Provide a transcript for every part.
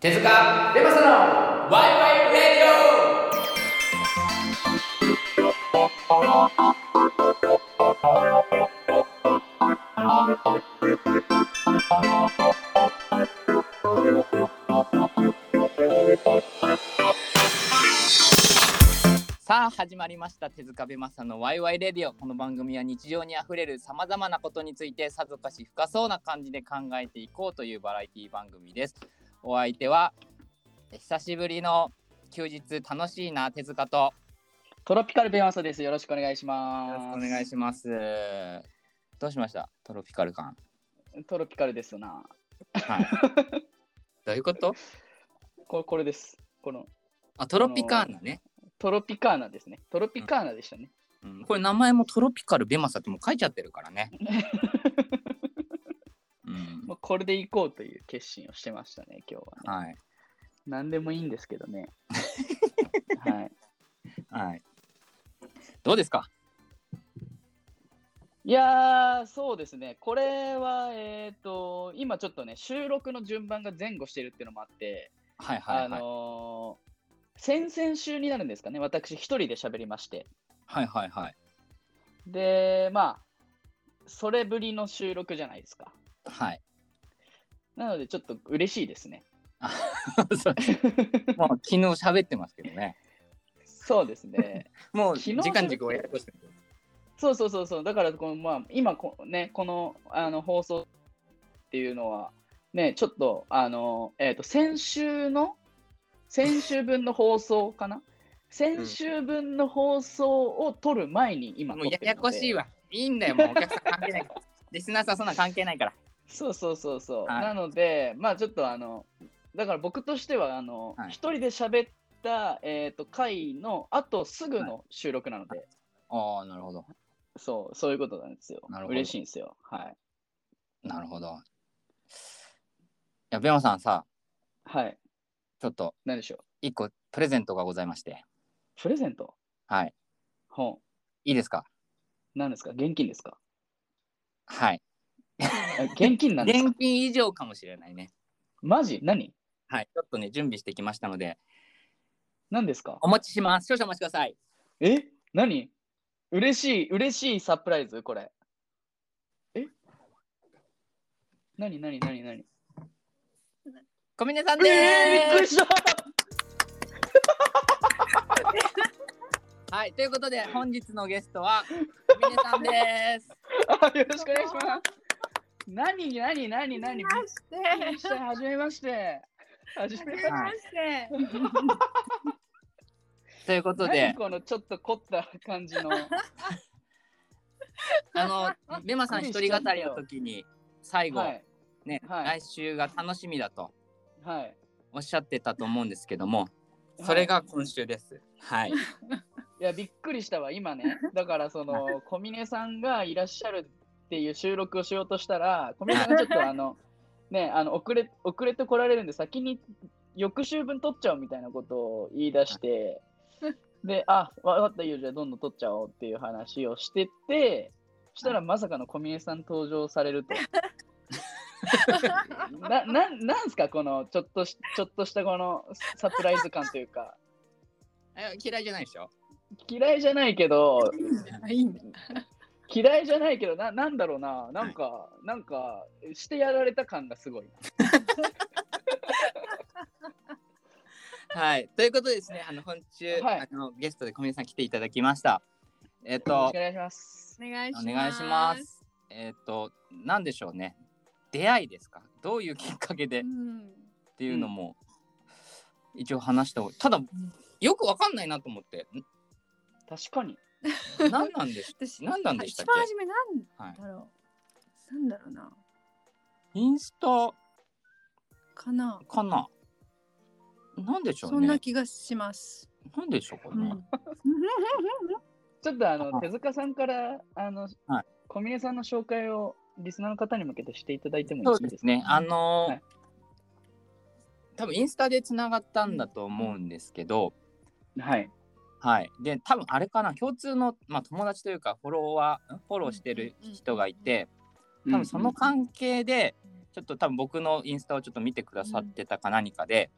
手塚レマサのワイワイレディさあ始まりました。手塚ベマサのワイワイレディオ。この番組は日常にあふれるさまざまなことについてさぞかし深そうな感じで考えていこうというバラエティ番組ですお相手は久しぶりの休日楽しいな手塚とトロピカルベマサです。よろしくお願いしよます。お願いしますどうしました？トロピカル感トロピカルですな。はい どういうこと？ここれです。このあトロピカーナね、トロピカーナですね。トロピカーナでしたね。うん、これ名前もトロピカルベマサってもう書いちゃってるからね、うん、もうこれで行こうという決心をしてましたね、今日はね。はい何でもいいんですけどね。はい。はいどうですか？いやー、そうですね。これは、えっ、と、今ちょっとね、収録の順番が前後してるっていうのもあって、はいはいはい、あのー先々週になるんですかね、私一人で喋りまして。はいはいはいで、まあ、それぶりの収録じゃないですか。はいなので、ちょっと嬉しい ですね。もう昨日喋ってますけどね。そうですね。もう昨日時間軸をややこしてる。そうそうそうそう。だからこの、まあ、今こ、ね、このあの放送っていうのは、ね、ちょっと、あの、えっ、と、先週の、先週分の放送かな？先週分の放送を撮る前に今もうや撮ってるのでやこしいわ。いいんだよ、もうお客さん関係ないから。リスナーさんそんな関係ないから。そうそうそうそう。はいなので、まあちょっとあの、だから僕としては、あの、はい一人で喋った、えっ、と、回の後すぐの収録なので、ああ、なるほど。そう、そういうことなんですよなる。ほど嬉しいんですよ。はい。なるほど。いや、ベマさんさ、はい。ちょっと何でしょう？一個プレゼントがございまして。プレゼント？はい。本。いいですか？何ですか？現金ですか？はい。あ現金なんですか？現金以上かもしれないね。マジ？何？はい。ちょっとね、準備してきましたので、何ですか？お持ちします。少々お待ちください。え？何？嬉しい、嬉しいサプライズ？これ。え？何？何？何？何？小峰さんでえー、びっくりす。した はい。ということで、本日のゲストは小峰さんです。あよろしくお願いします。何何何何？びっくりした。はじめまして。はじめまして。ということ何で、このちょっと凝った感じの。あの、ベマさん一人語りの時に、最後、はい。ね、はい来週が楽しみだとはい。おっしゃってたと思うんですけども、それが今週です。はい。いや、びっくりしたわ、今ね。だから、その、小峰さんがいらっしゃるっていう収録をしようとしたら、小峰さんがちょっと、あの、ね、あの遅れ遅れてこられるんで、先に翌週分取っちゃおうみたいなことを言い出して、で、あ、わかったよ、じゃあどんどん取っちゃおうっていう話をしてて、そしたらまさかの小峰さん登場されると。な、ななんすか、このちょっとし、ちょっとしたこのサプライズ感というか、え嫌いじゃないでしょ。嫌いじゃないけど、いいんだ。嫌いじゃないけどな、なんだろうな、なんか、なんか、してやられた感がすごい。はい。ということでですね、あの、本週、はいあのゲストで小峰さん来ていただきました。えっ、とよろしくお、願いします。お願いします。お願いします。えっ、と、なんでしょうね。出会いですか？どういうきっかけで？っうん。ていうのも、一応話した方がただ、よくわかんないなと思って、確かに。ん何なんでし私何なんでしたっけ？一番初めなんはい、だろう。なんだろうな。インスタ？かな。かななんでしょそなうんね気がします。なんでしょうかね、うん。ちょっとあの、あ手塚さんから、あの、はい小峰さんの紹介をリスナーの方に向けてしていただいてもいそいうでか？ですすね。あのーはい多分インスタでつながったんだと思うんですけど、はい。はい。で、多分あれかな、共通の、まあ、友達というか、フォロワー、ん？フォローしてる人がいて、多分その関係で、ちちょっと多分僕のインスタをちょっと見てくださってたか何かで、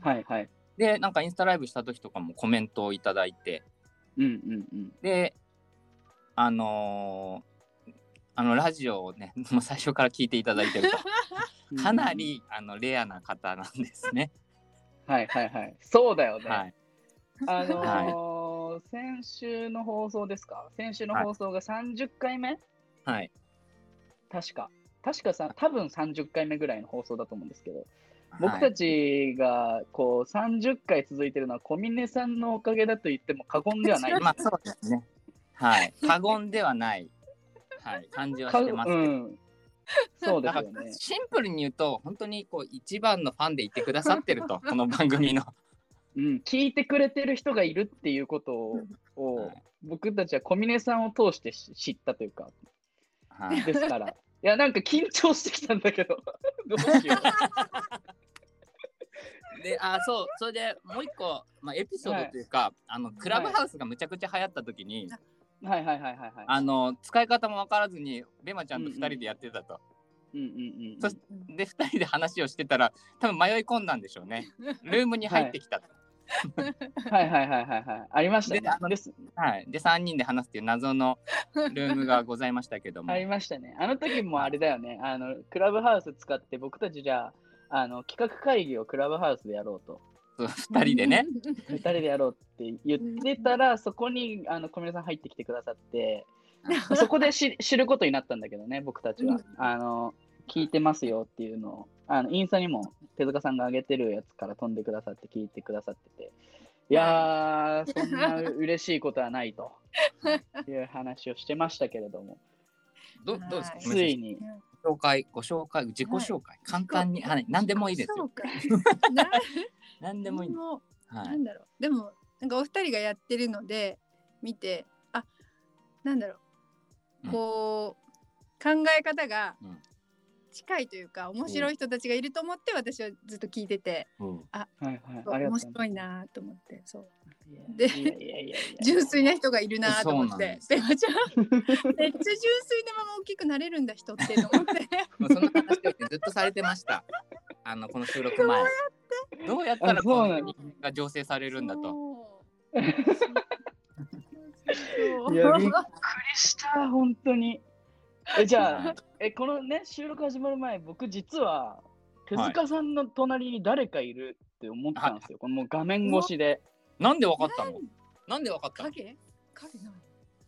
はいはい。でなんかインスタライブした時とかもコメントをいただいてうんうんうん。であのーあのラジオをね もう最初から聞いていただいてると かなりあのレアな方なんですね。はいはいはい。そうだよね。はい、あのー先週の放送ですか？先週の放送が30回目、はい、確か。確かさ、多分30回目ぐらいの放送だと思うんですけど、僕はいたちがこう30回続いてるのは小峰さんのおかげだと言っても過言ではない。まあそうですね。はい、過言ではない、はい、感じはしてますけど。うん、そうですよね。らシンプルに言うと本当にこう一番のファンでいてくださってるとこの番組の。うん、聞いてくれてる人がいるっていうことを、をはい僕たちは小峰さんを通してし知ったというか、はい、ですから。いや、なんか緊張してきたんだけど、どうしよであそうそれでもう一個、まあ、エピソードというか、あのクラブハウスがむちゃくちゃ流行った時に、う。はいはいはいはいはい。あの使い方も分からずにベマちゃんと2人でやってたと。うんうんうんで2人で話をしてたら多分迷い込んだんでしょうね。ルームに入ってきたと。はいはいはいはいはい。ありましたねであ。のですはい、で3人で話すっていう謎のルームがございましたけども。ありましたね。あの時もあれだよね。あの、クラブハウス使って僕たちじゃあ、あの、企画会議をクラブハウスでやろうと。そう2人でね。二人でやろうって言ってたら、そこにあの小宮さん入ってきてくださって、そこでし知ることになったんだけどね、僕たちは。あの、聞いてますよっていうのを、あのインスタにも手塚さんが上げてるやつから飛んでくださって聞いてくださってて、いやー、そんな嬉しいことはないと。いう話をしてましたけれども、どどうですか？ついに、ご紹介、ご紹介、自己紹介、簡単に、はい、何でもいいですよ。何でもいい。なんだろう。でもなんかお二人がやってるので見て、あ、なんだろう。うん。こう考え方がうん近いというか面白い人たちがいると思って私はずっと聞いてて、うんはいはい、面白いなと思って、そう。で純粋な人がいるなと思ってで、めっちゃ純粋なまま大きくなれるんだ人ってと思って。そんな話をずっとされてました。あのこの収録前。どうやったらこの人間が醸成されるんだと。いや、びっくりした、本当に。え、じゃはあ、え、このね、収録始まる前、僕実は、手塚さんの隣に誰かいるって思ったんですよ。このもう画面越しで。なんでわかったの？なんでわかったの？影？影ない。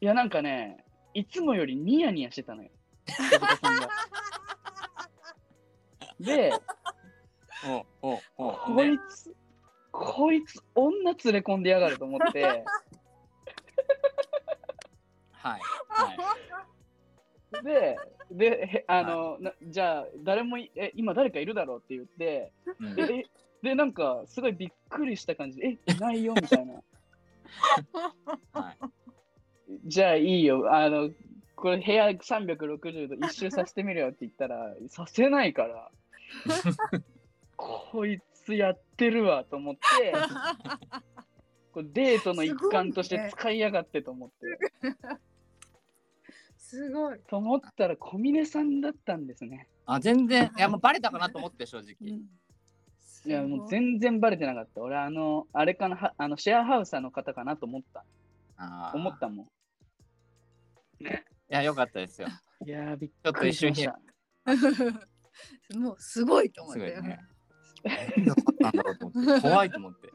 いや、なんかね、いつもよりニヤニヤしてたのよ。手塚さんが。で、おうおうおうこいつ、こいつ、女連れ込んでやがると思って、はいはい。で、で、へあの、なじゃあ、誰もいえ、今誰かいるだろうって言って、うん。で、えで、なんか、すごいびっくりした感じ。で、え、いないよみたいな。はい。じゃあいいよ、あの、これ部屋360度一周させてみるよって言ったら、させないから、こいつやってるわと思って、これデートの一環として使いやがってと思って、すごい。と思ったら小峰さんだったんですね。あ全然いやもうバレたかなと思って正直。いや、もう全然バレてなかった。俺、あの、あれかな、はあのシェアハウサーの方かなと思った。あー思ったもいや良かったですよ。ん。いやー、びっくりしまし冷た。もうすごいと思ったよ。すごいね。怖いと思って。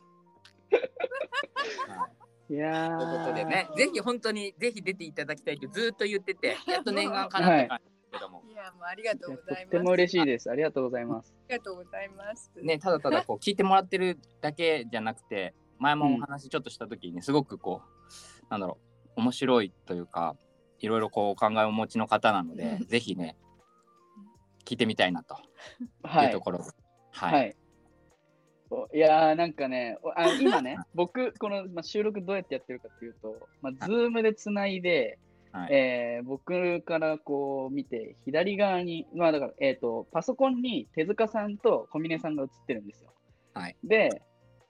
はいいやー。ということでね、ぜひ本当にぜひ出ていただきたいってずっと言ってて、やっと念願かなって感じですけども、いや、もうありがというやございます。とっても嬉しいです。ありがとうございます。ありがとうございます。ね、ただただこう聞いてもらってるだけじゃなくて、前もお話ちょっとした時にすごくこう、なんだろう、面白いというか、いろいろこうお考えをお持ちの方なので、ぜひね、聞いてみたいなとはいいうと。ころで。はい。はい。おいやーなんかね、おあ今ね、僕、この、まあ、収録どうやってやってるかっていうと、まあ、ズームでつないで、はい。えー僕からこう見て、左側に、まあだから、えっ、と、パソコンに手塚さんと小峰さんが映ってるんですよ。はい。で、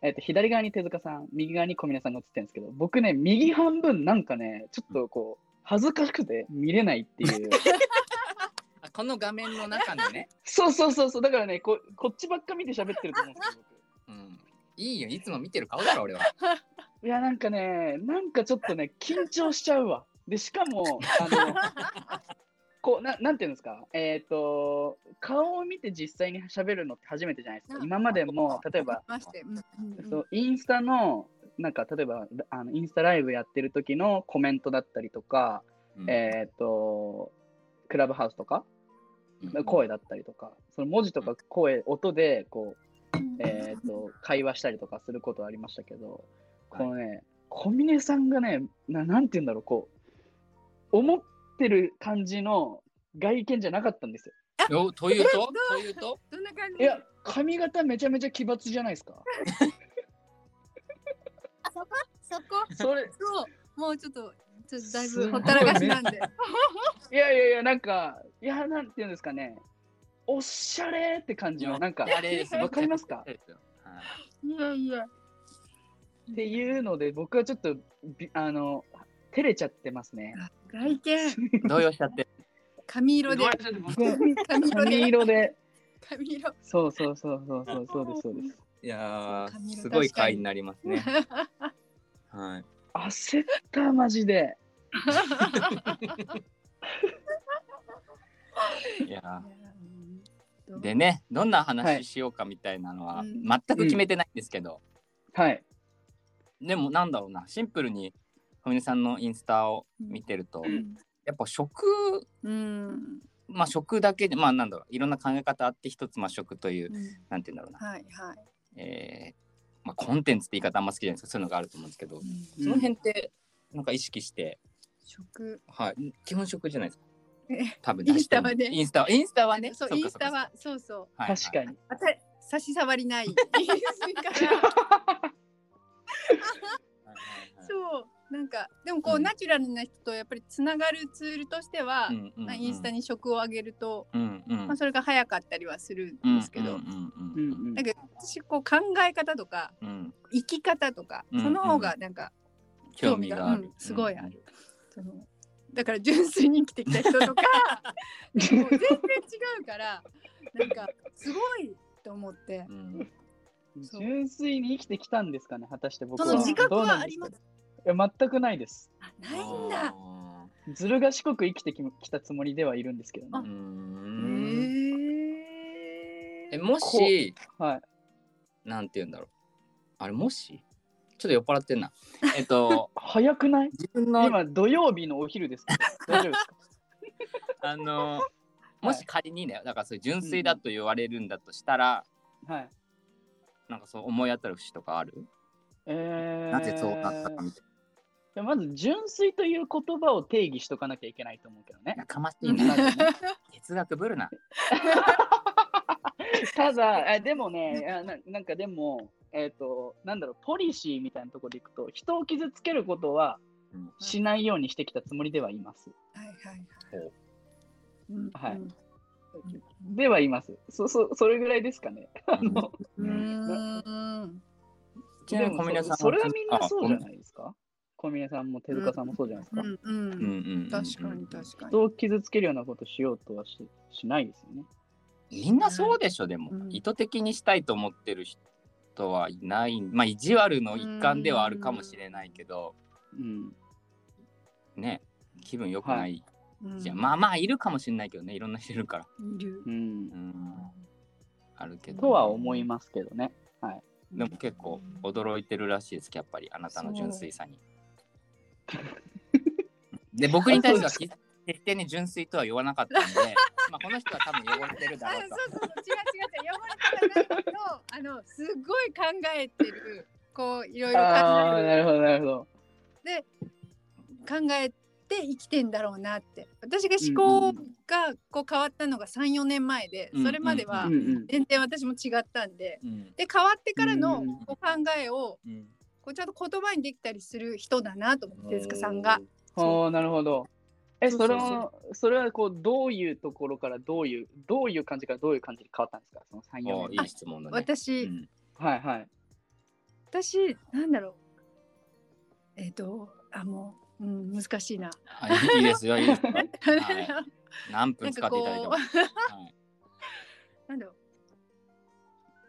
えっ、と、左側に手塚さん、右側に小峰さんが映ってるんですけど、僕ね、右半分なんかね、ちょっとこう、恥ずかしくて見れないっていう。あ この画面の中のね、そうそうそうそう。だからねここっちばっか見て喋ってると思うんですようん、いいよいつも見てる顔だろ俺は。僕 いやなんかねなんかちょっとね緊張しちゃうわ。でしかもあの こうななんていうんですか？えっ、と顔を見て実際に喋るのって初めてじゃないですか。今までも例えばそうインスタのなんか例えばあのインスタライブやってる時のコメントだったりとか、うん。えっ、とクラブハウスとか？うん。声だったりとか。その文字とか声音でこう、えー、と会話したりとかすることはありましたけどこのね小峰さんがねななんて言うんだろうこう思ってる感じの外見じゃなかったんですよ。よというと？えどう？というと？どんな感じ？いや髪型めちゃめちゃ奇抜じゃないですか。そこ？そこ？それ。そう。もうちょっとちょっとだいぶほったらかしなんで。いやいやいやなんかいやなんて言うんですかねおしゃれって感じのなんかあれですわかりますか？はいいやいや。っていうので僕はちょっとびあの照れちゃってますね。外見。動揺しちゃって。髪色で。髪色髪で色で。髪色。そうそうそうそうそうそうです。そうですいやすごい回になりますね。はい。焦ったマジで。いやでねどんなはい。話しようかみたいなのはうん。全く決めてないんですけど、はい。でもなんだろうなシンプルに小峰さんのインスタを見てると、うん。やっぱ食うん。まあ食だけでまあなんだろういろんな考え方あって一つまあ食といううん。なんて言うんだろうな、はいはい。えーまあ、コンテンツって言い方あんま好きじゃないですか。そういうのがあると思うんですけど、うん。その辺ってなんか意識して、食。はい、基本食じゃないですか。え 多分インスタはね。インスタはインスタはね。そうインスタはそうそう。はいはい確かに。あた差し障りない。そう。なんかでもこう、うん。ナチュラルな人とやっぱりつながるツールとしては、うんうんうん。まあインスタに食をあげると、うんうん。まあ、それが早かったりはするうんんですけど、うんうんうんうん。だけど私こう考え方とかうん。うん生き方とか、うんその方がなんか興味がある、うんすごいある、そのだから純粋に生きてきた人とか もう全然違うからなんかすごいと思って。う。ん。純粋に生きてきたんですかね果たして僕は。その自覚どうなんはありますですか？いや全くないです。あないんだ。あずる賢く生きてききたつもりではいるんですけどね。えもしはい。なんて言うんだろう。あれもし？ちょっと酔っ払ってんな。えっと早くない？自分の今土曜日のお昼ですけど 大丈夫ですか？あのもし仮にねだからそういう純粋だと言われるんだとしたら、はい。なんかそう思い当たる節とかある、えー、なぜそうなったかみたいでまず純粋という言葉を定義しとかなきゃいけないと思うけどね。な。やかましいねまずね哲学ぶるな。ただ、えでもねあな、なんかでも、えっ、と、なんだろう、ポリシーみたいなところでいくと、人を傷つけることはうんしないようにしてきたつもりではいます。はいはいほはい。うんはいうんではいます。そそそれぐらいですかね。あのうーん。ちなみにでも小峰さんそそれはみんなそうじゃいないですか？小峰さんも手塚さんもそうじゃないですか？確かに確かに。人を傷つけるようなことしようとはししないですよね。みんなそうでしょでも、うん意図的にしたいと思ってる人はいないまあ意地悪の一環ではあるかもしれないけど、うん。ね気分良くない、うんじゃんまあまあいるかもしれないけどねいろんな人いるから、いるう。んう。ん、あるけどとは思いますけどね。はい。でも結構驚いてるらしいですやっぱりあなたの純粋さに。で僕に対しては決決してね純粋とは言わなかったんで、まあ、この人は多分汚れてるだあろうと。そうそうそう違う違う違う汚れてないけどあのすごい考えてるこういろいろああ、な考るほど、なるほど。え考えて生きてんだろうなって私が思考がこう変わったのが34年前でうんそれまではうんうん。全然私も違ったんでうんで変わってからのうんこう考えをうんこうちゃんと言葉にできたりする人だなと思って手塚さんが。ああ、なるほど。え、そうそれそう。そうは、それはこう、どういうところからどういう、どういう感じからどういう感じに変わったんですか？その3、4年。おいい質問だね。私、うん。はいはい。私なんだろう。えっ、とあもう、うん、難しいな。あいいいいですよ、いいですよ。はい。何分使っていただいても。なんはい。なんだろう。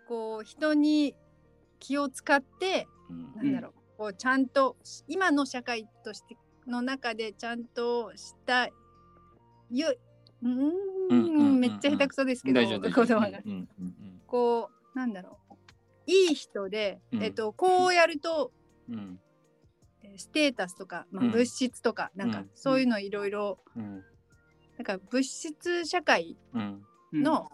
こう人に気を使ってうん。なんだろう、こうちゃんと今の社会としての中でちゃんとしたゆうーんうんめっちゃ下手くそですけど大丈夫大言丈夫。葉が。うんうんうんこうなんだろう。いい人で、うん。えっとこうやるとうん。えーステータスとか、まあ、うん。物質とか、なんかうん。そういうのいろいろうん。なんか物質社会うん。の、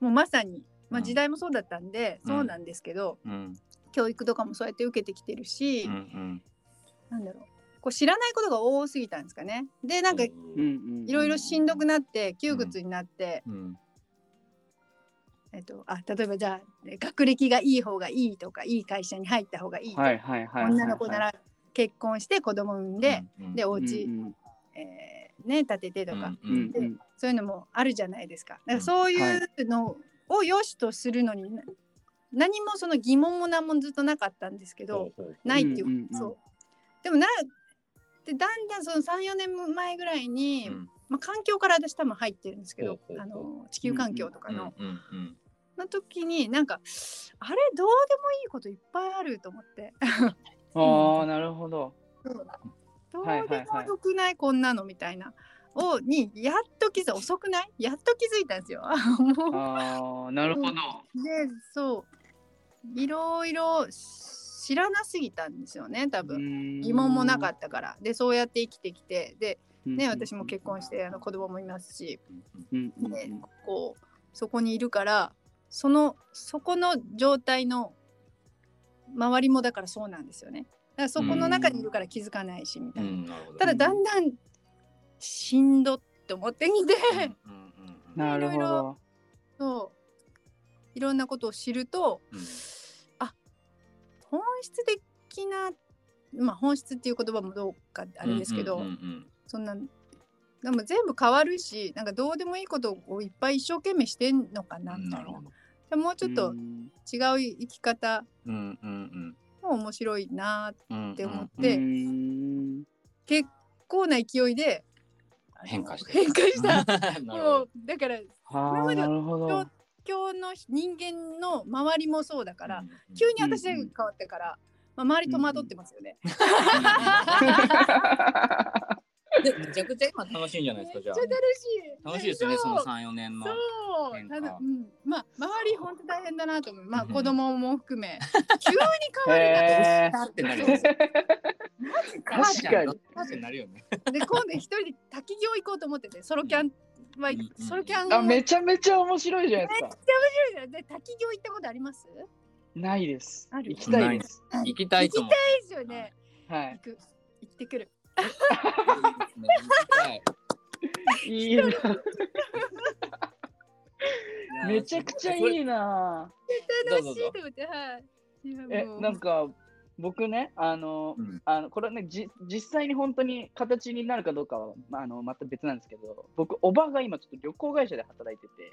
もうまさに、まあ、うん。時代もそうだったんで、うん。そうなんですけどうん。教育とかもそうやって受けてきてるし、うんうん。なんだろうこう知らないことが多すぎたんですかね。でなんかいうんうん。ろいろしんどくなって窮屈になって、うん。えっと、あ例えばじゃあえ学歴がいい方がいいとかいい会社に入った方がいいとか、はいはいはいはい女の子なら結婚して子供産んで、うんでおうん家、うん。えーね建ててとか、ううんんうん。そういうのもあるじゃないですか。だからそういうのを良しとするのに、な何もその疑問も何もずっとなかったんですけど、ないっていう、うんうんうん。そう。でもなでだんだんその34年前ぐらいに、うん。まあ、環境から私多分入ってるんですけどほうほうほう。あの地球環境とかの、の時になんかあれどうでもいいこといっぱいあると思って。ああなるほど。どうでもよくないこんなのみたいな。をにやっと気づい遅くない？やっと気づいたんですよ。ああなるほど。でそう。いろいろ知らなすぎたんですよね多分。疑問もなかったから。でそうやって生きてきて。でね私も結婚してあの子供もいますし。でこうそこにいるからそのそこの状態の周りもだからそうなんですよね。だからそこの中にいるから気づかないしみたういな、ん。なただだんだんしんどって思ってきて、うんうんうんなるほどそういろんなことを知るとうん本質的なまあ本質っていう言葉もどうかあれですけど、うんうんうんそんなでも全部変わるしなんかどうでもいいことをいっぱい一生懸命してんのかなみたいな。もうちょっとうん。違う生き方うんうんも面白いなうんって思っうて、ん結構な勢いで変化して変化した。もど。うだからはあなるほど今日の人間の周りもそうだから、うん急に私が変わってから、まあ、周り戸惑ってますよね。でめちゃくちゃ今楽しいんじゃないですかじゃめっちゃ楽しい。あ楽しいですよねそのそう三四年の。そう。ただ、うん、まあ周り本当大変だなと思う。まあうん。子供も含め。急に変わりへだって。なる確かに。確かに。なるよで今度一人で滝行行こうと思っててソロキャンはうんソロキャンあめちゃめちゃ面白いじゃないですか。で滝行行ったことあります？ないです。ある？行きたいです。行きたいと思う。いいですよね。は行く。行ってくる。いいい。なめちゃくちゃいいな。楽しいと思って。はい。えなんか僕ねあの、うん。あのこれはねじ実際に本当に形になるかどうかは、まあ、あのまた別なんですけど僕おばが今ちょっと旅行会社で働いてて。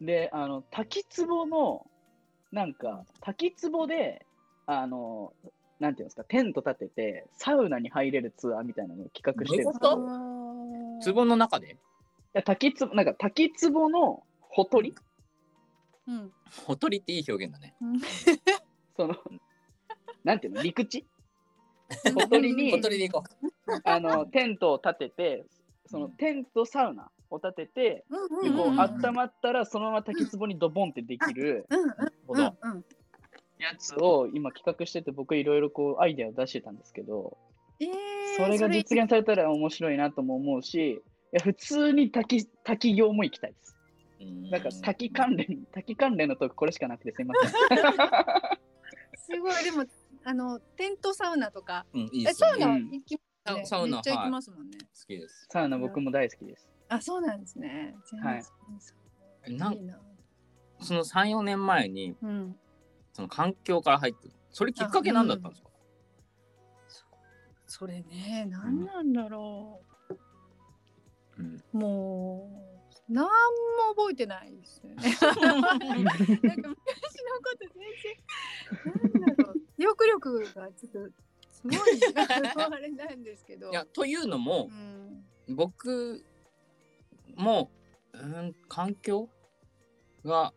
であの滝壺のなんか滝壺であのなんていうんですかテント立ててサウナに入れるツアーみたいなのを企画してるんです壺の中で？いや滝壺なんか滝壺のほとり？うん。ほとりっていい表現だね。そのなんていうの？陸地？ほとりに。ほとりで行こあの テントを立ててそのテントサウナを立ててでこう温まったらそのまま滝壺にドボンってできるうんうんほどうん。うん。やつを今企画してて僕いろいろこうアイデアを出してたんですけどえーそれが実現されたら面白いなとも思うしいや普通に滝滝行も行きたいです。うなんか滝関連滝関連のトークこれしかなくてすいません。すごい。でもあのテントサウナとか。うんいいですよねうん。行きますね。サウナめっちゃ行きますもんね。好きです。サウナ僕も大好きです。あそうなんですね。はい。全然なんいいな。その三四年前にうん。その環境から入ってそれきっかけ何だったんですか？それね何なんだろう。ん。う。もう何も覚えてないですよね。なんか昔のこと全然なんだろう記憶力がちょっとすごい あれなんですけど。いやというのもうん。僕もうん環境が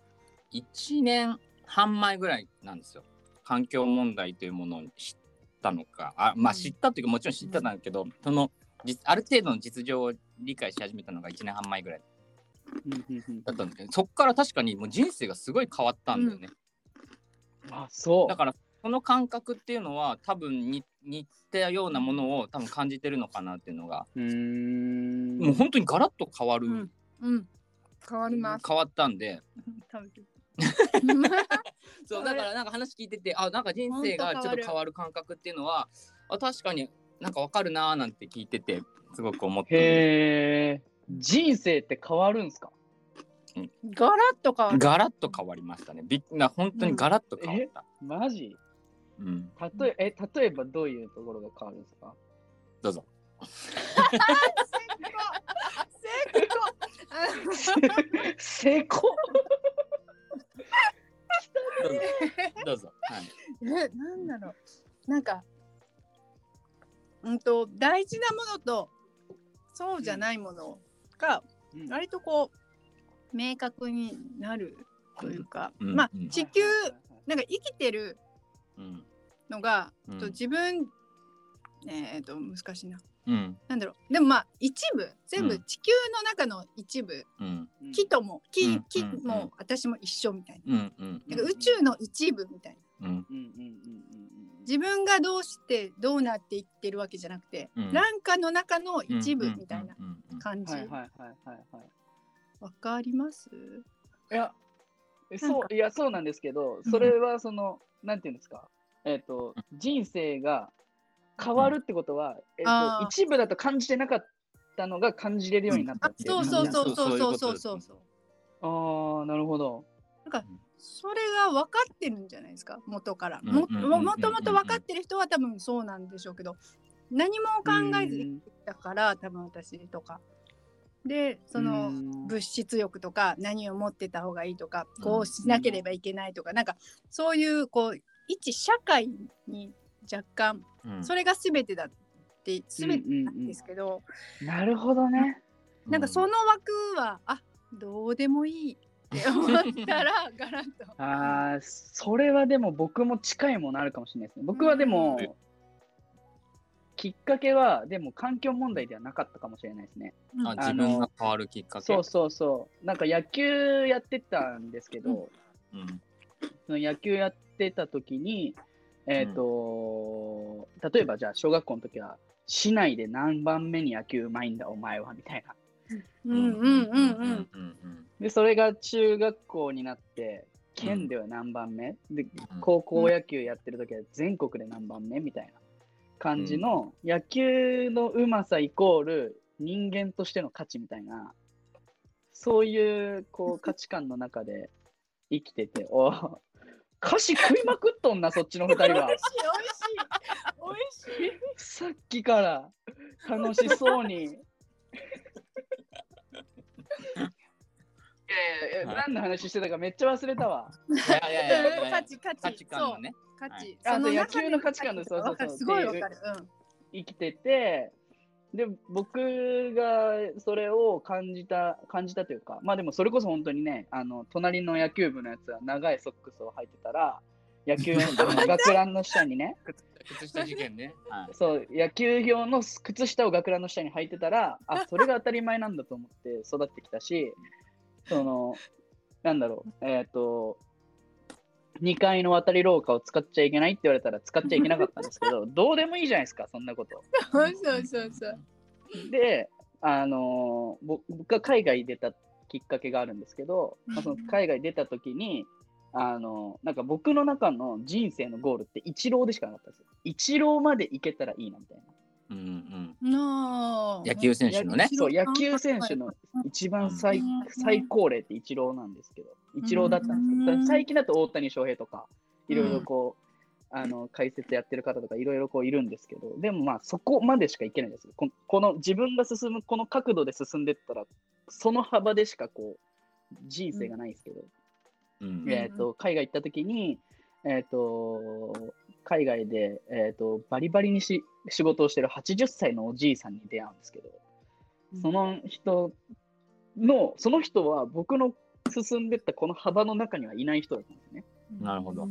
1年半前ぐらいなんですよ。環境問題というものを知ったのかあまあうん。知ったというかもちろん知ってたんだけど、その実ある程度の実情を理解し始めたのが1年半前ぐらい。だったんだけどそっから確かにもう人生がすごい変わったんだよね、あ、そう。だからその感覚っていうのは多分に似たようなものを多分感じてるのかなっていうのが、うーん。もう本当にガラッと変わる、うん。うん。変わります。変わったんで。そうだからなんか話聞いててあなんか人生がちょっと変わる感覚っていうのはあ確かになんかわかるなーなんて聞いててすごく思ってへえ。人生って変わるんすか？ガラッと変わる。ガラッと変わりましたね。びっな本当にガラッと変わった、マジ？うん。たとええ例えばどういうところが変わるんですか？どうぞ。成功どうぞ。どうぞ。はい。えなんだろう。なんかうんと大事なものとそうじゃないものがうん。割とこう明確になるというか、うん。まあうん。地球なんか生きてるうんのが、うん。と自分えっ、と難しいな。うん。なんだろう。でもまあ一部全部うん。地球の中の一部、うん。うん木とも木,、うん。木も私も一緒みたいな,、なんか宇宙の一部みたいな。うん。うん。うんうんうん自分がどうしてどうなっていってるわけじゃなくて、うん。なんかの中の一部みたいなうん。うん。うん。感じ。はいはいはいはいはい。わかります？いや、そう、いや、そうなんですけど、それはその、なんていうんですか、えっ、と、人生が変わるってことは、えっ、あー。と、一部だと感じてなかったのが感じれるようになったあっていうそうそうそうそうそうそうそそううそうああ、なるほど。それが分かってるんじゃないですか元からもともと分かってる人は多分そうなんでしょうけど何も考えずにだから多分私とかでそのうん物質欲とか何を持ってた方がいいとかこうしなければいけないとかなんかそういうこう一社会に若干うんそれが全てだって全てなんですけどなるほどね。なんかその枠はあどうでもいいって思ったら ガラッと。ああ、それはでも僕も近いものあるかもしれないですね。僕はでも、うんきっかけは、でも環境問題ではなかったかもしれないですね。うんあ自分が変わるきっかけそうそうそう。なんか野球やってたんですけど、うんその野球やってた時に、えっ、と、例えばじゃあ小学校の時は、市内で何番目に野球うまいんだお前はみたいな。うんうんうんうん。うんで、それが中学校になって、県では何番目、で、高校野球やってる時は全国で何番目？みたいな感じの、野球のうまさイコール人間としての価値みたいな、そういうこう価値観の中で生きてて、お歌詞食いまくっとんな、そっちの二人は美。味しい美味しい美味しい。さっきから楽しそうに。いやいやいや、何の話してたかめっちゃ忘れたわ。いやいやいやいやいや価値価値価値観のね価値。あその野球の価値観のそうそうそうすごいわかる。生きてて、で、僕がそれを感じた、感じたというか、まあでもそれこそ本当にね、あの、隣の野球部のやつは長いソックスを履いてたら、野球の 学ランの下にね、靴下事件ね。はいそう、野球用の靴下を学ランの下に履いてたら、あ、それが当たり前なんだと思って育ってきたし、その、なんだろう、えっ、と、2階の渡り廊下を使っちゃいけないって言われたら使っちゃいけなかったんですけど、どうでもいいじゃないですか、そんなこと。うん。そうそうそう。で、あの僕が海外出たきっかけがあるんですけど、まあ、その海外出た時に、あのなんか僕の中の人生のゴールってイチローでしかなかったんですよ。イチローまで行けたらいいなみたいな。うんうんなあ。野球選手のねそう、野球選手の一番最,、うん最高齢ってイチローなんですけど、イチローだったんですけど、最近だと大谷翔平とか、いろいろこう、あの解説やってる方とかいろいろこういるんですけど、でもまあそこまでしかいけないんですよ。このこの自分が進む、この角度で進んでったら、その幅でしかこう、人生がないですけど、うん。えっ、と、海外行った時に、えっ、と、海外で、えっ、と、バリバリにし仕事をしてる80歳のおじいさんに出会うんですけど、その人の、その人は僕の進んでったこの幅の中にはいない人だったんですね。なるほど。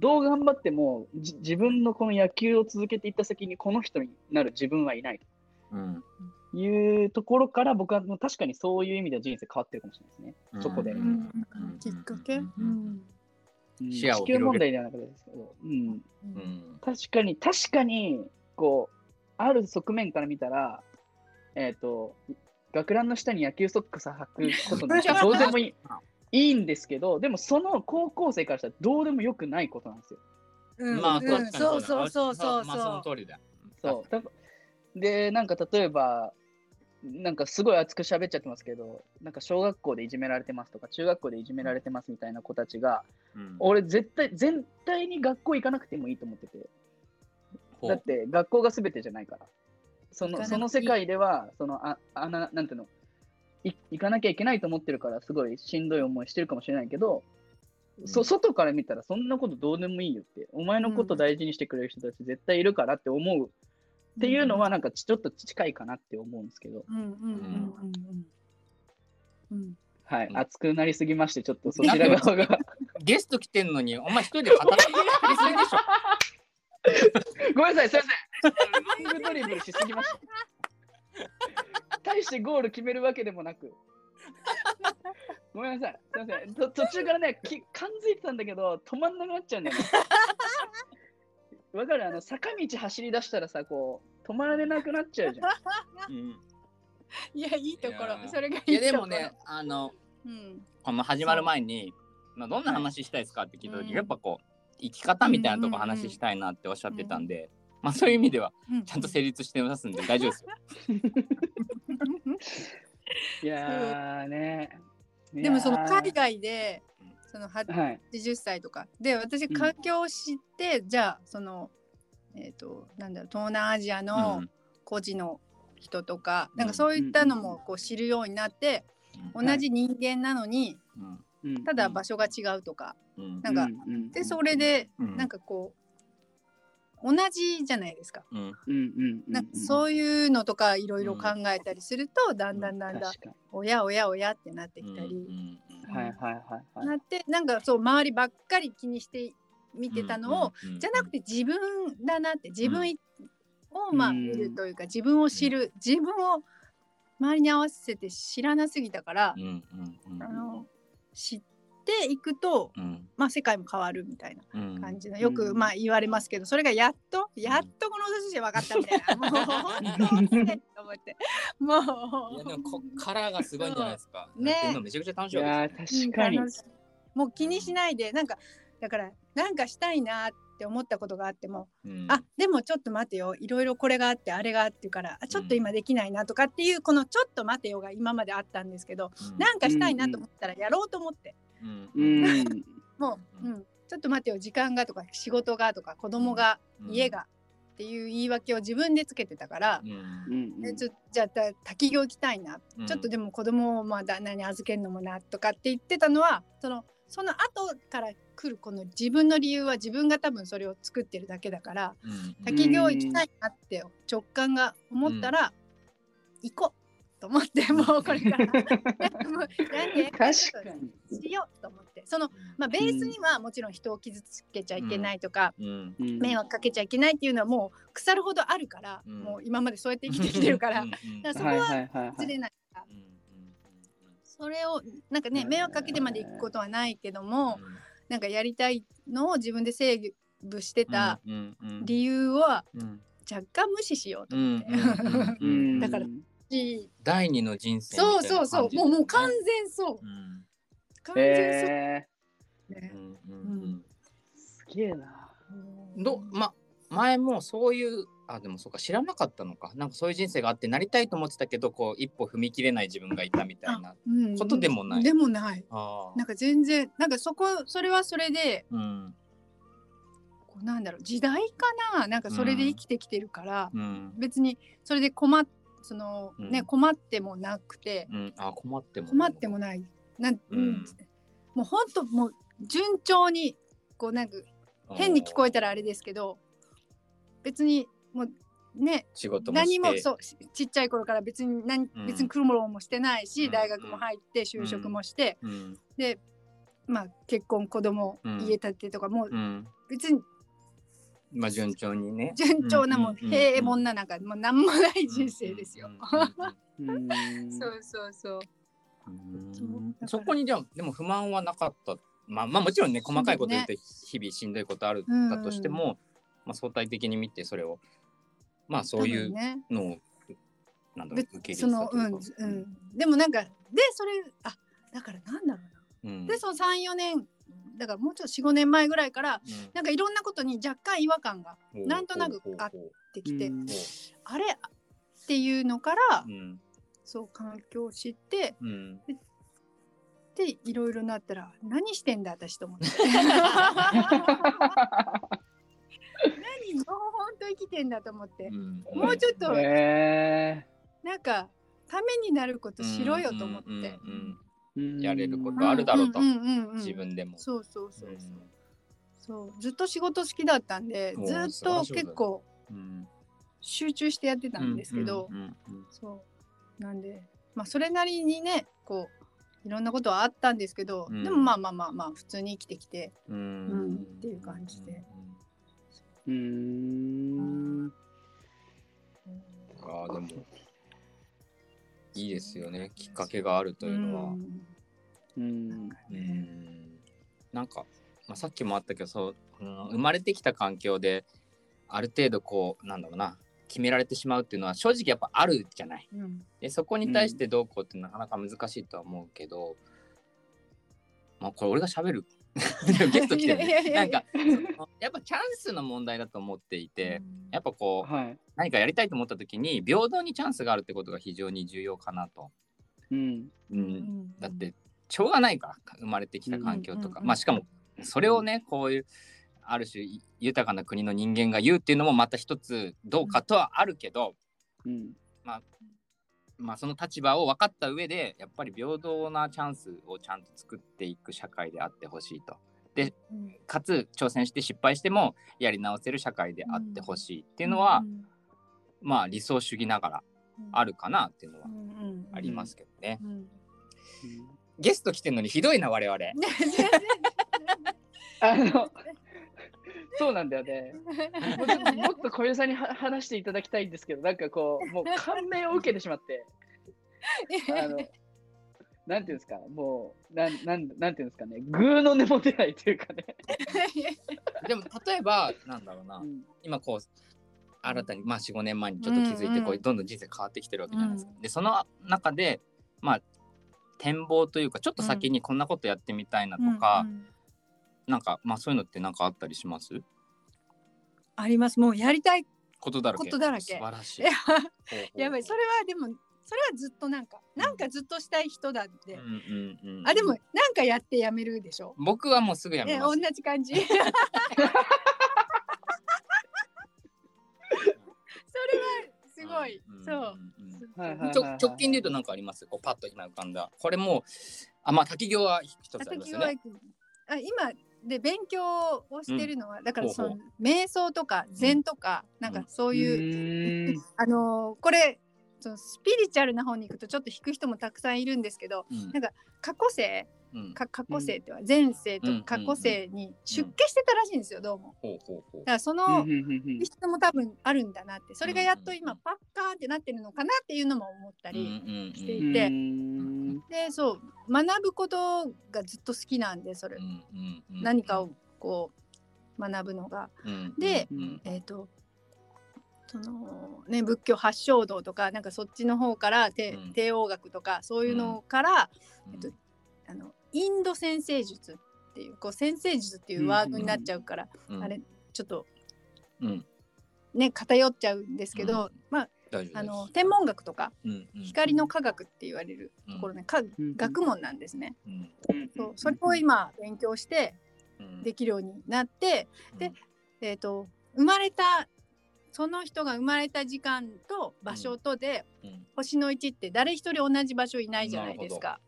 どう頑張ってもじ自分のこの野球を続けていった先にこの人になる自分はいない。うん。というところから僕はもう確かにそういう意味では人生変わってるかもしれないですね。そこで。うんうんうん。きっかけ、うん。地球問題ではなかったですけど、うん、うん確かに、確かに、こう、ある側面から見たら、えっ、と、学ランの下に野球ソックス履くことなんてどうでもいいいいんですけど、でもその高校生からしたらどうでもよくないことなんですよ。うんまあうんそうそうそうそうまあその通りだそう。だで、なんか例えば、なんかすごい熱く喋っちゃってますけど、なんか小学校でいじめられてますとか、中学校でいじめられてますみたいな子たちが、うん俺絶対、全体に学校行かなくてもいいと思ってて。だって学校が全てじゃないから。そのその世界では、そのああななんていうの？い、行かなきゃいけないと思ってるから、すごいしんどい思いしてるかもしれないけど、そうん。外から見たらそんなことどうでもいいよって、お前のこと大事にしてくれる人たち絶対いるからって思う。っていうのは、なんかちちょっと近いかなって思うんですけど、うんうんうんうんうん。うん。はい、うん。熱くなりすぎまして、ちょっとそちら側が。ゲスト来てんのにお前一人で語りすぎでしょ ごめんなさい、すいません。ロングドリブルしすぎました。大してゴール決めるわけでもなく。ごめんなさい、すいません。と途中からね、き感づいてたんだけど、止まんなくなっちゃうんだよね。わかる？あの、坂道走り出したらさ、こう、止まられなくなっちゃうじゃん。うんいやいいところそれがいいところいやでもねあのうんこの始まる前にまあどんな話したいですかって聞いた時、うんやっぱこう生き方みたいなとこ話したいなっておっしゃってたんで、まあそういう意味ではうん。ちゃんと成立してますんで 大丈夫ですよ。いやーね。でもその海外でそのははい。80歳とか。で私うん。環境を知って、じゃあそのえっ、となんだろう東南アジアのうん。孤児の人とか、うん。なんかそういったのもこう知るようになって、うん。同じ人間なのにうんうんただ場所が違うとか、うん。なんかうんうんでそれでうん。なんかこう同じじゃないですか。なんかそういうのとかいろいろ考えたりすると、だんだんだんだんおやおやおやってなってきたり、うんに。はいはいはいはい。なってなんかそう周りばっかり気にして見てたのを、うんじゃなくて自分だなって自分をまあうん。見るというか、自分を知る自分を周りに合わせて知らなすぎたからうん、うんうん。あの知っていくと、うん。まあ、世界も変わるみたいなうん。感じのよくまあ言われますけどそれがやっとやっとこの年で分かったみたいな。もう 本当にと思って。もう。いやでもこっからがすごいんじゃないですか。ね。めちゃくちゃ楽しいですー確かに。もう気にしないでなんかだからなんかしたいなって思ったことがあっても、うん。あでもちょっと待てよいろいろこれがあってあれがあってからあちょっと今できないなとかっていうこのちょっと待てよが今まであったんですけど、うん。なんかしたいなと思ったらやろうと思って、うん。うん。もう、ううん。んちょっと待てよ時間がとか仕事がとか子供が、うん。家がっていう言い訳を自分でつけてたからう、ん。うちょじゃあた滝行行きたいな、うん。ちょっとでも子供をまあ旦那に預けるのもなとかって言ってたのはそのその後から来るこの自分の理由は自分が多分それを作ってるだけだからうん。滝行行きたいなって直感が思ったら、行こうと思ってもうこれから。もうなんで確かに。しようと思って。その、まあ、ベースにはもちろん人を傷つけちゃいけないとか、うん。うん。迷惑かけちゃいけないっていうのはもう腐るほどあるから、うん。もう今までそうやって生きてきてるから。うんだうん。からそこは。ずれないそれをなんかね迷惑かけてまで行くことはないけども、なんかやりたいのを自分で制御してたうんうん理由はうん。若干無視しようと思って、うんうんうんうん。だからし第二の人生みたいそうな感じ。そうそうもうもう完全そう。うん。完全えそう、ね。うんうんー、すげえな。うん。どま前もそういうあでもそうか知らなかったのか。なんかそういう人生があってなりたいと思ってたけどこう一歩踏み切れない自分がいたみたいなうんことでもない。でもない。あなんか全然なんかそこそれはそれでうん。こうなんだろう時代かな。なんかそれで生きてきてるから、うん。別にそれで困っその、うん。ね困ってもなくて、うん。あ困っても。困ってもない。なん、ううん。ん、もうほんともう順調にこうなんか変に聞こえたらあれですけど別にもうね仕事もして。何もそうちちっちゃい頃から別に何、うん。別に苦労もしてないし、うん。大学も入って就職もして、うん。でまあ結婚子供、うん。家建てとかもううん。別にまあ順調にね。順調なもん、平凡ななんかもう何もない人生ですよ。うんうんうん。うんそう。そうそう。う。ん。そこにじゃあでも不満はなかった。まあまあもちろんね細かいこと言って日々しんどいことあるうんだとしても、まあ、相対的に見てそれをまあそういう。のをなんだろうで受け入そのうんれてたうかうん。でもなんかでそれあだからなんだろうな。うん。でその三四年だからもうちょっと四五年前ぐらいからうん。なんかいろんなことに若干違和感がなんとなくあってきて、うん。ほあれ？っていうのから、ううん。そう環境を知ってうん。でいろいろなったら何してんだ私と思って。何もう本当生きてんだと思って、うん。もうちょっとへなんかためになることしろよと思って、うんうんうんーやれるこうんとあるだろうと。んんうんうん。自分でも。そうそうそうう。ん。そう、そうずっと仕事好きだったんでずっと結構うん集中してやってたんですけど、うんうんうん。そう。なんでまあそれなりにねこういろんなことはあったんですけど、うん。でもまあまあまあまあ普通に生きてきて、うん。うんっていう感じでうーん。ああでもいいですよね。きっかけがあるというのは。うん。なんか、まあ、さっきもあったけどそう、うん生まれてきた環境である程度こうなんだろうな決められてしまうっていうのは正直やっぱあるじゃない。うん。でそこに対してどうこうってなかなか難しいとは思うけど、まあこれ俺が喋る でもゲスト来てるね。なんかやっぱチャンスの問題だと思っていて、やっぱこうはい。何かやりたいと思った時に平等にチャンスがあるってことが非常に重要かなと。うん。う、うん。んだってしょうがないから生まれてきた環境とか、うんまあしかもそれをねこういうある種豊かな国の人間が言うっていうのもまた一つどうかとはあるけど、うん。まあその立場を分かった上でやっぱり平等なチャンスをちゃんと作っていく社会であってほしいと。うんかつ挑戦して失敗してもやり直せる社会であってほしいっていうのは、うんまあ理想主義ながらあるかなっていうのはありますけどね。うんゲスト来てんのにひどいな我々。あのそうなんだよね。もうちょっともっと小遊さんには話していただきたいんですけどなんかこうもう感銘を受けてしまって。あのなんていうんですかもうなんなんなんていうんですかね。グーの根も出ないというかね、でも例えばなんだろうな、うん。今こう新たに、まあ、45年前にちょっと気づいてこう、うんうん。どんどん人生変わってきてるわけじゃないですか。うでその中でまあ展望というかちょっと先にこんなことやってみたいなとか、うんうんなんかまあそういうのってなんかあったりします？あります。もうやりたいことだらけ。ことだらけ。素晴らしい。いやばい。それはでもそれはずっとなんかなんかずっとしたい人だって、うんうんうんうん。あでもなんかやってやめるでしょ？僕はもうすぐやめます。じ感じ。それはすごい、うんそう、んん。はいはいちょ直近で言うと何かあります？こうパッと今浮かんだ。これもうあまあ滝行は一つありますよね。あ今で勉強をしてるのは、だからその瞑想とか禅とか、なんかそういう、あのーこれそのスピリチュアルな方に行くとちょっと引く人もたくさんいるんですけどうん。なんか過去世うんか過去世っては前世とうん過去世に出家してたらしいんですよどうも。だからその人も多分あるんだなって。それがやっと今パッカーンってなってるのかなっていうのも思ったり、していて。でそう学ぶことがずっと好きなんでそれ、何かをこう学ぶのが。でうんえっ、とそのね仏教発祥道とかなんかそっちの方から帝,、うん。帝王学とかそういうのから、うん。えっとあのインド先生術っていうこう先生術っていうワードになっちゃうから、うんあれちょっとうん。ね偏っちゃうんですけど、うん。まああの天文学とかうんうん光の科学って言われるところね、かうん学問なんですね。うん。そうそれを今勉強してうん。できるようになって、でうん。えー、と生まれたその人が生まれた時間と場所とで、うん。星の位置って誰一人同じ場所いないじゃないですか。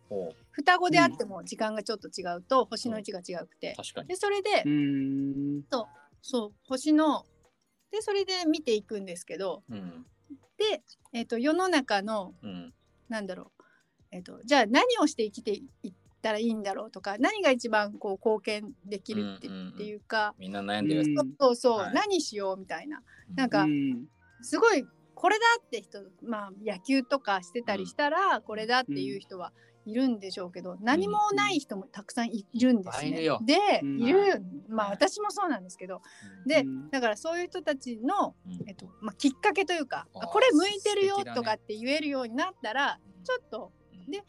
双子であっても時間がちょっと違うと星の位置が違くて、確かに。でそれで、うん。そう星のでそれで見ていくんですけどうん。で、えっと世の中のうん。なんだろう、えっとじゃあ何をして生きていったらいいんだろうとか何が一番こう貢献できるって,、うんうんうん。っていうか、みんな悩んでるそうそう、はい。何しようみたいな。なんうかん。すごいこれだって人まあ野球とかしてたりしたら、これだっていう人はいるんでしょうけど、何もない人もたくさんいるんですね。いっぱいいるよ。で、うん。いるまあ私もそうなんですけどで、うん。だからそういう人たちの、うん。えっとまあ、きっかけというかこれ向いてるよとかって言えるようになったら、ちょっとうん。で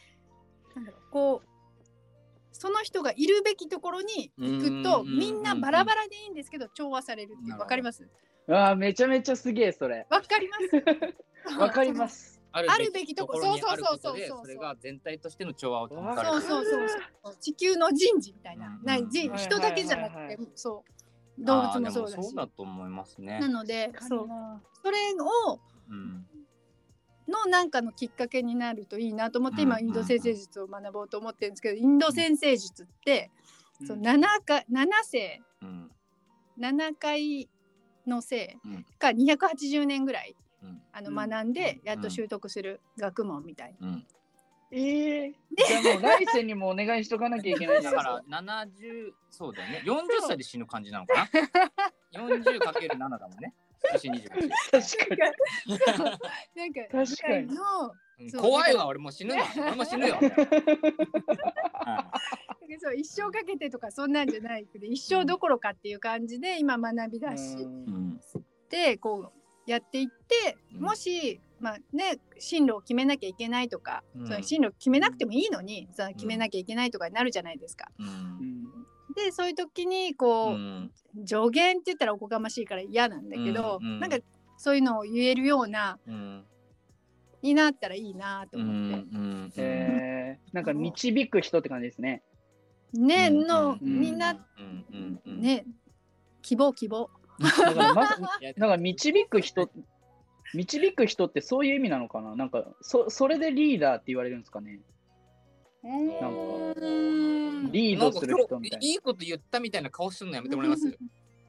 なんだろうこうその人がいるべきところに行くとうんみんなバラバラでいいんですけど調和されるっていう。わかります？あーめちゃめちゃすげえそれ。わかります？わかります。ああるべきところにあることそうそうそうそうそう。でそれが全体としての調和を保たれるそうそうそうそう。地球の人事みたいな、うんない人だけじゃなくてそう。動物もそうだし。あーでそうだと思いますね。なのでそう。それをうんのなんかのきっかけになるといいなと思ってうん今インド先生術を学ぼうと思ってるんですけどインド先生術ってうん。そう7か7世うん。7回の生うん。が280年ぐらいうん。あのうん。学ん。でやっと習得する学問みたいな。うん。ええじゃあもう来世にもお願いしとかなきゃいけないじゃだから70そうだよね。40歳で死ぬ感じなのかな？40×7 だもんね。寿司28確かに。なんか確かに。怖いわ俺もう死ぬわ。俺も死ぬよ。そう一生かけてとかそんなんじゃないけど一生どころかっていう感じで今学びだしでこうやっていってうん。もしまあね進路を決めなきゃいけないとか、進路決めなくてもいいのにその決めなきゃいけないとかになるじゃないですか。でそういう時にこう、うん。助言って言ったらおこがましいから嫌なんだけど、うんうん。なんかそういうのを言えるようなうん。になったらいいなと思って。んえー、なんか導く人って感じですね。ね、うんの、うん。みん。なうんうんうん。ね希望希望。だからまなんか導く人導く人ってそういう意味なのかな？なんかそそれでリーダーって言われるんですかね？なんかうんリードする人みたいな。いいこと言ったみたいな顔するのやめてもらえます？いい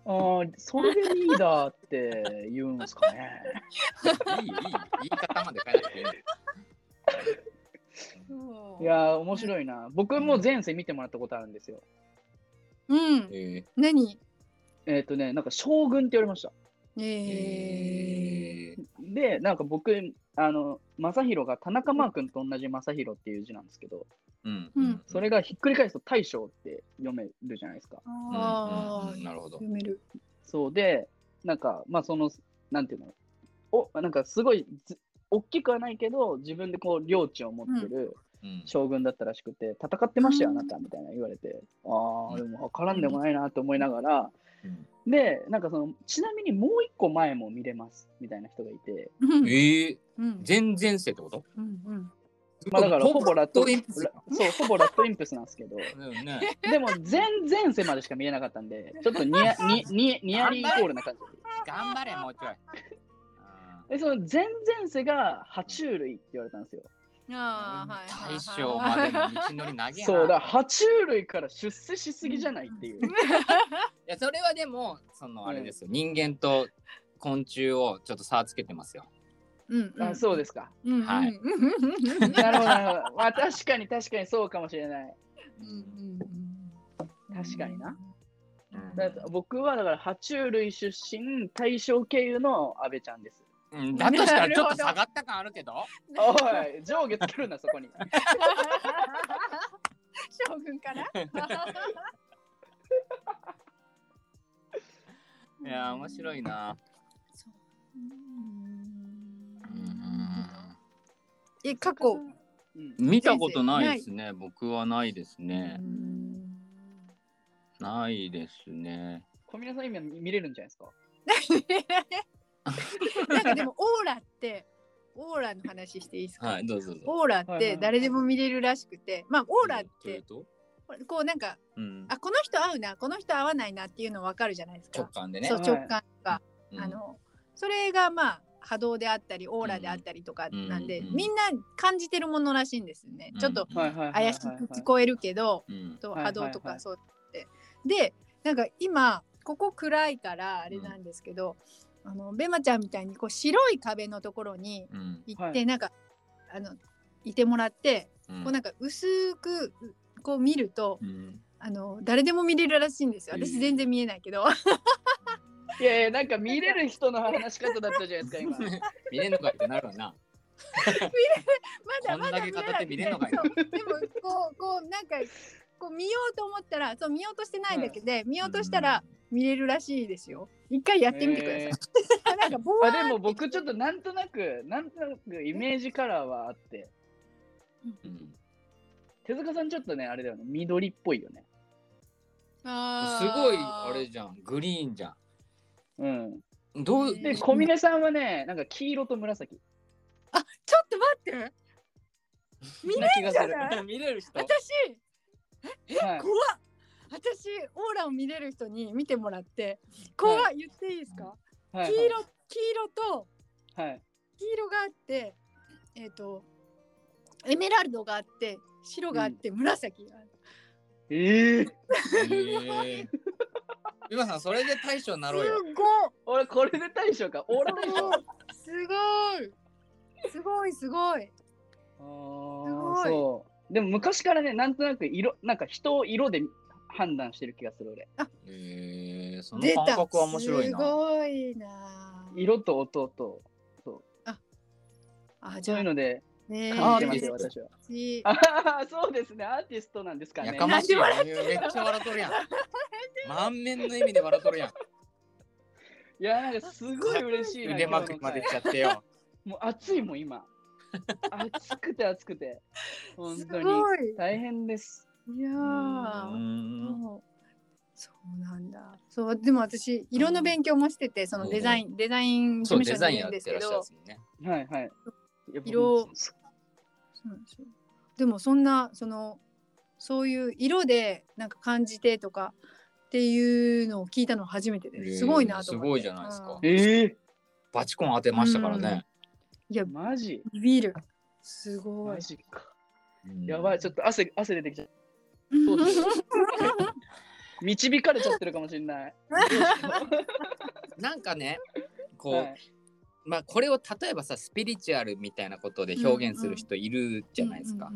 ああ、それでリーダーって言うんですかね。いい言い方まで変えなくていやー、面白いな。僕も前世見てもらったことあるんですよ。うん。え何えっ、とね、なんか将軍って言われました。えーえーで、なんか僕、あの、正宏が田中マー君と同じ正宏っていう字なんですけど、うん。うん。それがひっくり返すと大将って読めるじゃないですか。ああ、なるほど。読める。そうで、なんか、まあその、なんていうの、おなんかすごいず、大きくはないけど、自分でこう、領地を持ってるうん。将軍だったらしくて、戦ってましたよ、うんあなたみたいな言われて、ああ、でも分からんでもないなと思いながら、うんで、なんかその、ちなみにもう一個前も見れますみたいな人がいて、うん。えー。うん。全然世ってこと？うんうん。まあだからほぼラットインプスラそう、ほぼラットインプスなんですけど、でも全前世までしか見えなかったんで、ちょっとニヤ ニニニアリーイコールな感じ。頑張れもうちょい。で、その前々世が爬虫類って言われたんですよ。ああ、はいはいはい。大将までの道のり長えなそう、だから爬虫類から出世しすぎじゃないっていう。いやそれはでもそのあれですよ、人間と昆虫をちょっと差つけてますよ。うんうん。あそうですか。うんうん。はいうんなるほど、なるほど。まあ確かに確かにそうかもしれない。うん確かにな。うんだから僕はだから爬虫類出身、大正経由の安倍ちゃんです。うんだとしたらちょっと下がった感あるけど。おい、上下つけるな、そこに。将軍から？いや面白いな。そううんえ過去？うん見たことないですね。僕はないですねう。んないですね。小宮さん今見れるんじゃないですか？なんかでもオーラってオーラの話していいですか、はいどうぞどうぞ。オーラって誰でも見れるらしくてまあオーラってここうなんかとうん。あこの人合うなこの人合わないなっていうの分かるじゃないですか。直感でね。そう。はい。直感とか、うん。あのそれがまあ波動であったりオーラであったりとかなんで、うんみんな感じてるものらしいんですよね。ちょっとはいはいはいはい怪しく聞こえるけど、うん。とはい波動とはい。はいかそう。って。でなんか今ここ暗いからあれなんですけど、あのベマちゃんみたいにこう白い壁のところにうん。行って、はい。なんかあのいてもらって、うん。こうなんか薄くこう見るとうん。あの誰でも見れるらしいんですよ。私全然見えないけど。いやいや、なんか見れる人の話し方だったじゃないですか、今。見れんのかいってなるわな。まだまだこんだ見れんのかいでもこうこうなんかこう見ようと思ったらそう見ようとしてないだけで、見ようとしたら見れるらしいですよ。一回やってみてください。えなんかボーワーあでも僕ちょっとなんとなく、なんとなくイメージカラーはあって、うん手塚さんちょっとね、あれだよね、緑っぽいよね。あーすごいあれじゃん。グリーンじゃうん。ん。どうで、小峰さんはね、なんか黄色と紫。あちょっと待って見 な気がする。じゃない？見れる人？私はい怖っ私オーラを見れる人に見てもらって怖い言っていいですか、はい黄色黄色とはい。黄色があってえっ、とエメラルドがあって白があって紫がある、ええへえ。今さんそれで大将になろうよ。すごい俺これで大将か。俺大将。すごいすごいすごいあごーいそう。でも昔からね、なんとなく色、なんか人を色で判断してる気がする俺。へえ。その感覚は面白いすな。ごいな色と音と、あじゃあそういうのでね感じてますよ、私は。私あそうですね、アーティストなんですかね。やかましいめっちゃ笑っとるやん。満面の意味で笑っとるやん。いや、なんかすごい嬉しいな。腕まくまでしちゃってよ。もう暑いもん、今。暑くて暑くて。本す当に。大変です。いやーうんそうなんだ。そうでも私色の勉強もしてて、そのデザイン、デザイン事そう、務所デザインにいるんですけどね。はいはい。色僕そうなんですよでもそんなそのそういう色でなんか感じてとかっていうのを聞いたの初めてです。すごいなと思って。すごいじゃないですかうんええバチコン当てましたからね。いやマジ？ビビる。すごいマ。ジか。うんやばい、ちょっと汗、汗出てきちゃう。そうです 導かれちゃってるかもしれない。なんかね、こう、はい。まあこれを例えばさスピリチュアルみたいなことで表現する人いるじゃないですか。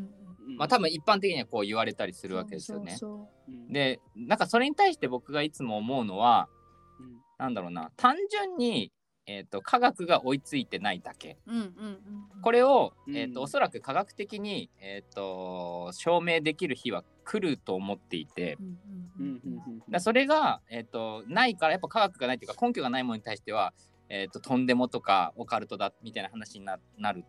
まあ多分一般的にはこう言われたりするわけですよね。そうそう。うん。でなんかそれに対して僕がいつも思うのはうん。なんだろうな。単純に、えー、と科学が追いついてないだけ。そううんうんうん。これを、うん。えー、とおそらく科学的に、えー、と証明できる日は来ると思っていて。うんううんんうんうん。だからそれが、えー、とないからやっぱ科学がないというか根拠がないものに対しては、えー、ととんでもとかオカルトだみたいな話にななる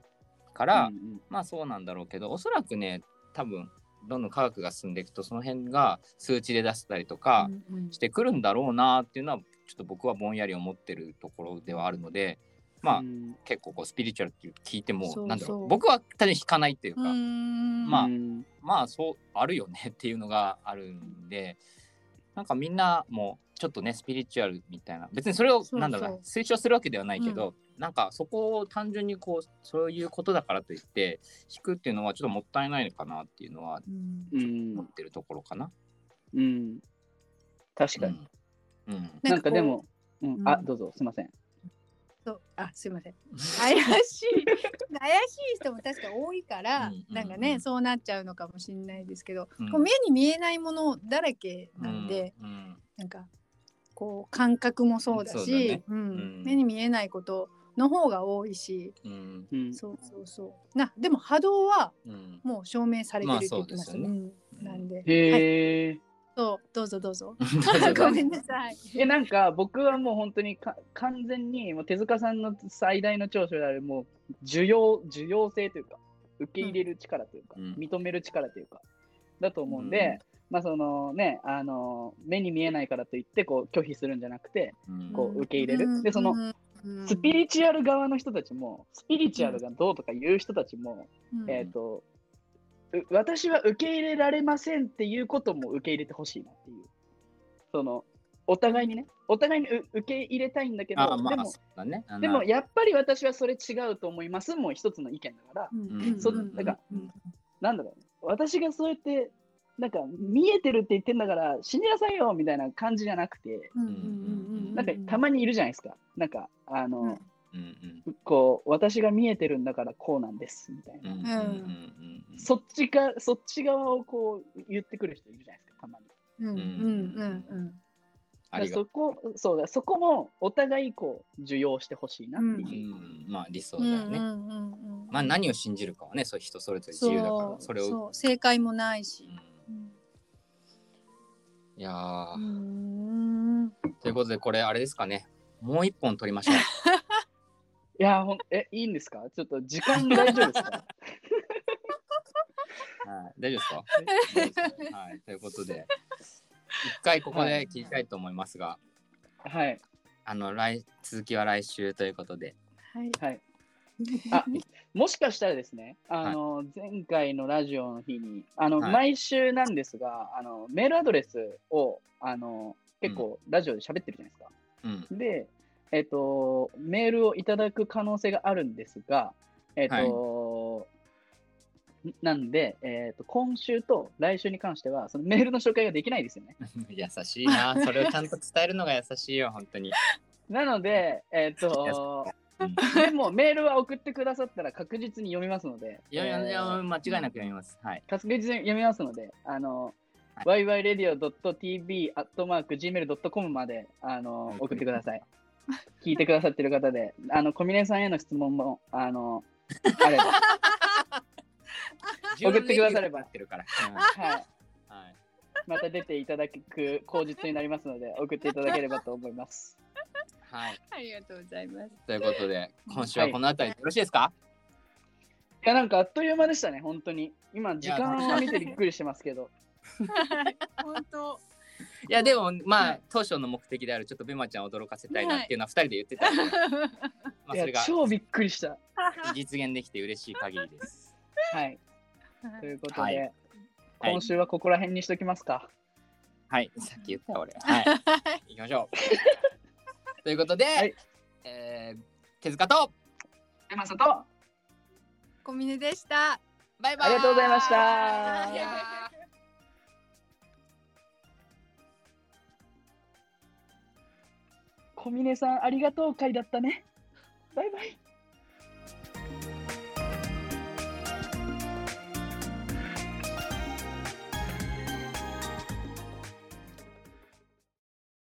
から、うんうん。まあそうなんだろうけどおそらくね多分どんどん科学が進んでいくとその辺が数値で出したりとかしてくるんだろうなっていうのはちょっと僕はぼんやり思ってるところではあるのでまあ、うん。結構こうスピリチュアルって聞いてもなんだろう。僕は単に引かないっていうか、うん。まあうんまあそうあるよねっていうのがあるんでなんかみんなもちょっとねスピリチュアルみたいな。別にそれをなんだろう推奨するわけではないけど、なんかそこを単純にこうそういうことだからといって引くっていうのはちょっともったいないのかなっていうのはうん。うん思ってるところかな。うん。確かに。うん。うんなんかでも、うんうん。あ、どうぞ、すいません。そうあすいません。怪しい。怪しい人も確か多いから、なんかねそうなっちゃうのかもしれないですけど、うん。こう目に見えないものだらけなんで、うん。うん。なんかこう感覚もそうだそうだしね。うん。うん。目に見えないことの方が多いし、うん。うん。そうそうそう。なでも波動はうん。もう証明されてるって言ってましたね。まあうん。なんで、はい。そうどうぞどうぞ。どうぞ。ごめんなさい。え、なんか僕はもう本当にか完全にもう手塚さんの最大の長所であるもう需要、需要性というか、受け入れる力というか、うん。認める力というか、だと思うんで、まあそのね、あの、目に見えないからといってこう拒否するんじゃなくて、うん。こう受け入れる。でそのうん。スピリチュアル側の人たちも、スピリチュアルがどうとか言う人たちも、うん。えっ、と、う私は受け入れられませんっていうことも受け入れてほしいなっていう。その、お互いにね、お互いにう受け入れたいんだけど、あまあでも、そうだね。でもやっぱり私はそれ違うと思いますもう一つの意見だから、うんそうんなんかうんなんだろうね、私がそうやって、なんか見えてるって言ってんだから死になさいよみたいな感じじゃなくて、うんうんうんうん。なんかたまにいるじゃないですか。なんか、あの、うんうんうんこう、私が見えてるんだからこうなんです、みたいな。うんうんうんうんうんそっちか、そっち側をこう言ってくる人いるじゃないですか、たまに。うんうんうんうんそこ、そうだ、そこもお互いこう、受容してほしいなってういう。んまあ理想うだよね。んうんうんうんまあ何を信じるかはね、そういう人それぞれ自由だから、それを。そう正解もないし。うんいやー、うんということでこれあれですかね。もう一本取りましょう。いや、ほん、え、いいんですか？ちょっと時間大丈夫ですか？はい、大丈夫ですか？大丈夫ですかはい、ということで、一回ここで切りたいと思いますが、はい、あの来続きは来週ということで、はい。はい。あもしかしたらですね、あの、前回のラジオの日に、あの、はい。毎週なんですが、あの、メールアドレスを、あの、結構ラジオで喋ってるじゃないですか。うん、で、えっ、と、メールをいただく可能性があるんですが、えっ、と、なんで、えっ、と、今週と来週に関しては、そのメールの紹介ができないですよね。優しいな、それをちゃんと伝えるのが優しいよ、本当に。なので、えっ、と、うんでもメールは送ってくださったら確実に読みますので、いやいや間違いなく読みます。はい。確実に読みますので、あの、は yyradio.tv.gmail.com まであの送ってください。聞いてくださってる方で、あの、小峰さんへの質問も、あの、あれば、送ってくださればってるから。はい、はい。また出ていただく口実になりますので、送っていただければと思います。はい。ありがとうございます。ということで、今週はこの辺りでよろしいですか、いや、なんかあっという間でしたね、本当に。今、時間を見てびっくりしてますけど。本当。いや、でも、まあはい、当初の目的である、ちょっとベマちゃんを驚かせたいなっていうのは、二人で言ってたんで、まあ、いやそれが、超びっくりした。実現できて嬉しい限りです。はい。ということで、はいはい今週はここら辺にしときますか。はい、さっき言ったよ俺。はい。行きましょう。ということで、はいえー手塚と、山里、あ小峰でした。バイバイりがとうございました。小峰さん、ありがとう会だったね。バイバイ。